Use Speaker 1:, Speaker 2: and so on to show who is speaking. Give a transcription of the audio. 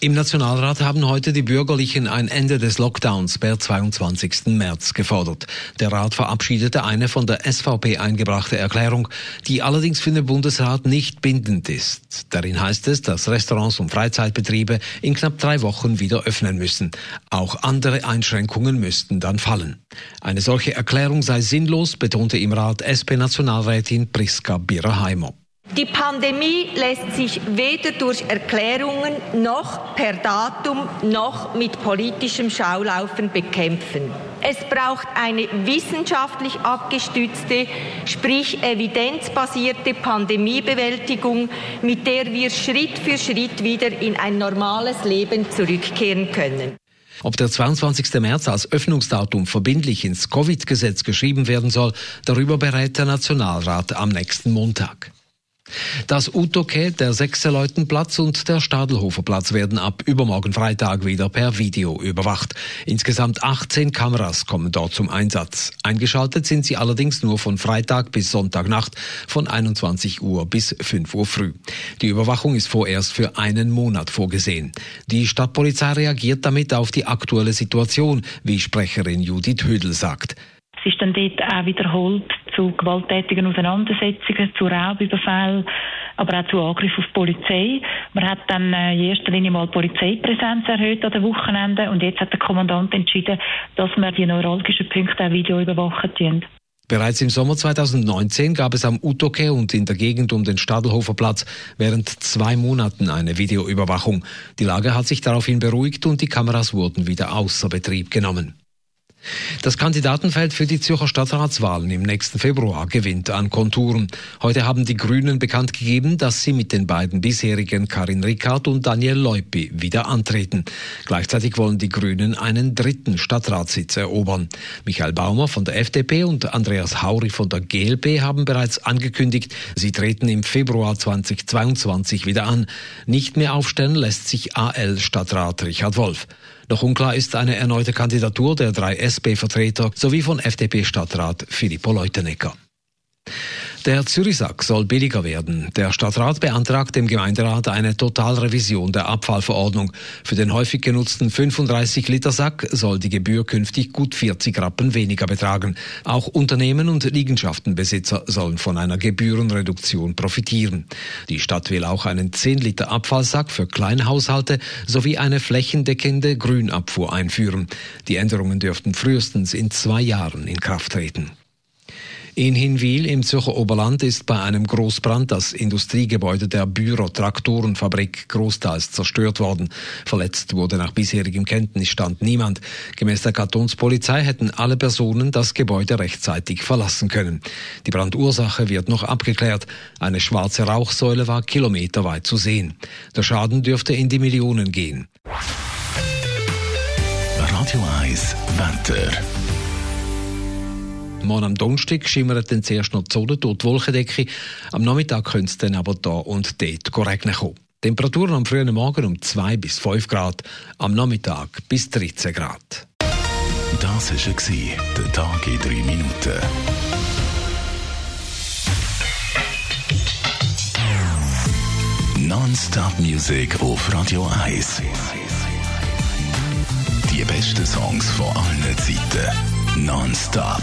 Speaker 1: Im Nationalrat haben heute die Bürgerlichen ein Ende des Lockdowns per 22. März gefordert. Der Rat verabschiedete eine von der SVP eingebrachte Erklärung, die allerdings für den Bundesrat nicht bindend ist. Darin heißt es, dass Restaurants und Freizeitbetriebe in knapp drei Wochen wieder öffnen müssen. Auch andere Einschränkungen müssten dann fallen. Eine solche Erklärung sei sinnlos, betonte im Rat SP-Nationalrätin Priska Birerheimer.
Speaker 2: Die Pandemie lässt sich weder durch Erklärungen noch per Datum noch mit politischem Schaulaufen bekämpfen. Es braucht eine wissenschaftlich abgestützte, sprich evidenzbasierte Pandemiebewältigung, mit der wir Schritt für Schritt wieder in ein normales Leben zurückkehren können.
Speaker 1: Ob der 22. März als Öffnungsdatum verbindlich ins Covid-Gesetz geschrieben werden soll, darüber berät der Nationalrat am nächsten Montag. Das Utoke, der Sechseleutenplatz und der Stadelhoferplatz werden ab übermorgen Freitag wieder per Video überwacht. Insgesamt 18 Kameras kommen dort zum Einsatz. Eingeschaltet sind sie allerdings nur von Freitag bis Sonntagnacht von 21 Uhr bis 5 Uhr früh. Die Überwachung ist vorerst für einen Monat vorgesehen. Die Stadtpolizei reagiert damit auf die aktuelle Situation, wie Sprecherin Judith Hödel sagt.
Speaker 3: Es ist dann dort auch wiederholt zu gewalttätigen Auseinandersetzungen, zu Raubüberfällen, aber auch zu Angriffen auf die Polizei. Man hat dann äh, in erster Linie mal die Polizeipräsenz erhöht an den Wochenenden und jetzt hat der Kommandant entschieden, dass wir die neuralgischen Punkte auch Video überwachen
Speaker 1: Bereits im Sommer 2019 gab es am Utoke und in der Gegend um den Stadelhofer Platz während zwei Monaten eine Videoüberwachung. Die Lage hat sich daraufhin beruhigt und die Kameras wurden wieder außer Betrieb genommen. Das Kandidatenfeld für die Zürcher Stadtratswahlen im nächsten Februar gewinnt an Konturen. Heute haben die Grünen bekannt gegeben, dass sie mit den beiden bisherigen Karin Rickard und Daniel Leupi wieder antreten. Gleichzeitig wollen die Grünen einen dritten Stadtratssitz erobern. Michael Baumer von der FDP und Andreas Hauri von der GLP haben bereits angekündigt, sie treten im Februar 2022 wieder an. Nicht mehr aufstellen lässt sich AL-Stadtrat Richard Wolf. Noch unklar ist eine erneute Kandidatur der drei SP-Vertreter sowie von FDP-Stadtrat Filippo Leutenegger. Der Zürichsack soll billiger werden. Der Stadtrat beantragt dem Gemeinderat eine Totalrevision der Abfallverordnung. Für den häufig genutzten 35-Liter-Sack soll die Gebühr künftig gut 40 Rappen weniger betragen. Auch Unternehmen und Liegenschaftenbesitzer sollen von einer Gebührenreduktion profitieren. Die Stadt will auch einen 10-Liter-Abfallsack für Kleinhaushalte sowie eine flächendeckende Grünabfuhr einführen. Die Änderungen dürften frühestens in zwei Jahren in Kraft treten. In Hinwil im Zürcher Oberland ist bei einem Großbrand das Industriegebäude der Büro-Traktorenfabrik großteils zerstört worden. Verletzt wurde nach bisherigem Kenntnisstand niemand. Gemäß der Kantonspolizei hätten alle Personen das Gebäude rechtzeitig verlassen können. Die Brandursache wird noch abgeklärt. Eine schwarze Rauchsäule war kilometerweit zu sehen. Der Schaden dürfte in die Millionen gehen.
Speaker 4: Radio 1 Wetter.
Speaker 1: Morgen am Donnerstag schimmert dann zuerst noch die Sonne durch die Wolkendecke. Am Nachmittag könnte es dann aber da und dort regnen kommen. Temperaturen am frühen Morgen um 2 bis 5 Grad, am Nachmittag bis 13 Grad.
Speaker 4: Das war der Tag in 3 Minuten. Non-Stop Music auf Radio 1. Die besten Songs von allen Zeiten. Non-Stop.